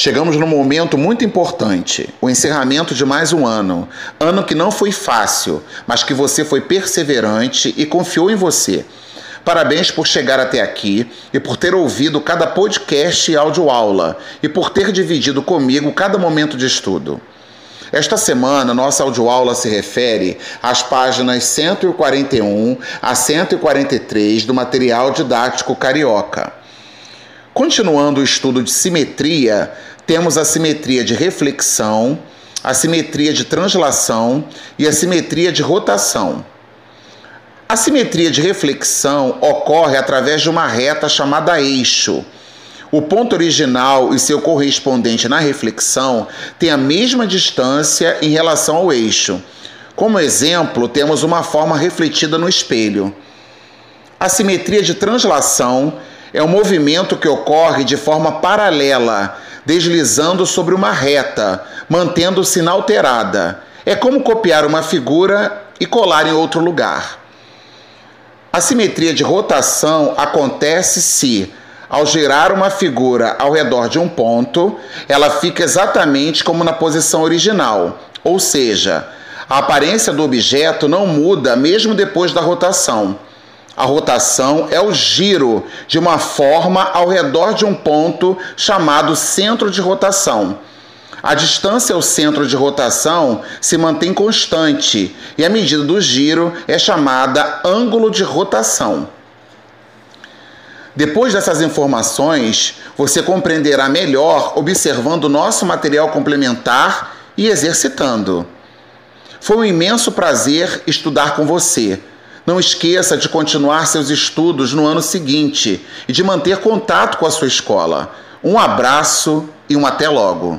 Chegamos num momento muito importante, o encerramento de mais um ano. Ano que não foi fácil, mas que você foi perseverante e confiou em você. Parabéns por chegar até aqui e por ter ouvido cada podcast e audioaula e por ter dividido comigo cada momento de estudo. Esta semana, nossa audioaula se refere às páginas 141 a 143 do material didático carioca. Continuando o estudo de simetria, temos a simetria de reflexão, a simetria de translação e a simetria de rotação. A simetria de reflexão ocorre através de uma reta chamada eixo. O ponto original e seu correspondente na reflexão têm a mesma distância em relação ao eixo. Como exemplo, temos uma forma refletida no espelho. A simetria de translação é um movimento que ocorre de forma paralela, deslizando sobre uma reta, mantendo-se inalterada. É como copiar uma figura e colar em outro lugar. A simetria de rotação acontece se, ao girar uma figura ao redor de um ponto, ela fica exatamente como na posição original, ou seja, a aparência do objeto não muda mesmo depois da rotação. A rotação é o giro de uma forma ao redor de um ponto chamado centro de rotação. A distância ao centro de rotação se mantém constante e a medida do giro é chamada ângulo de rotação. Depois dessas informações, você compreenderá melhor observando o nosso material complementar e exercitando. Foi um imenso prazer estudar com você. Não esqueça de continuar seus estudos no ano seguinte e de manter contato com a sua escola. Um abraço e um até logo!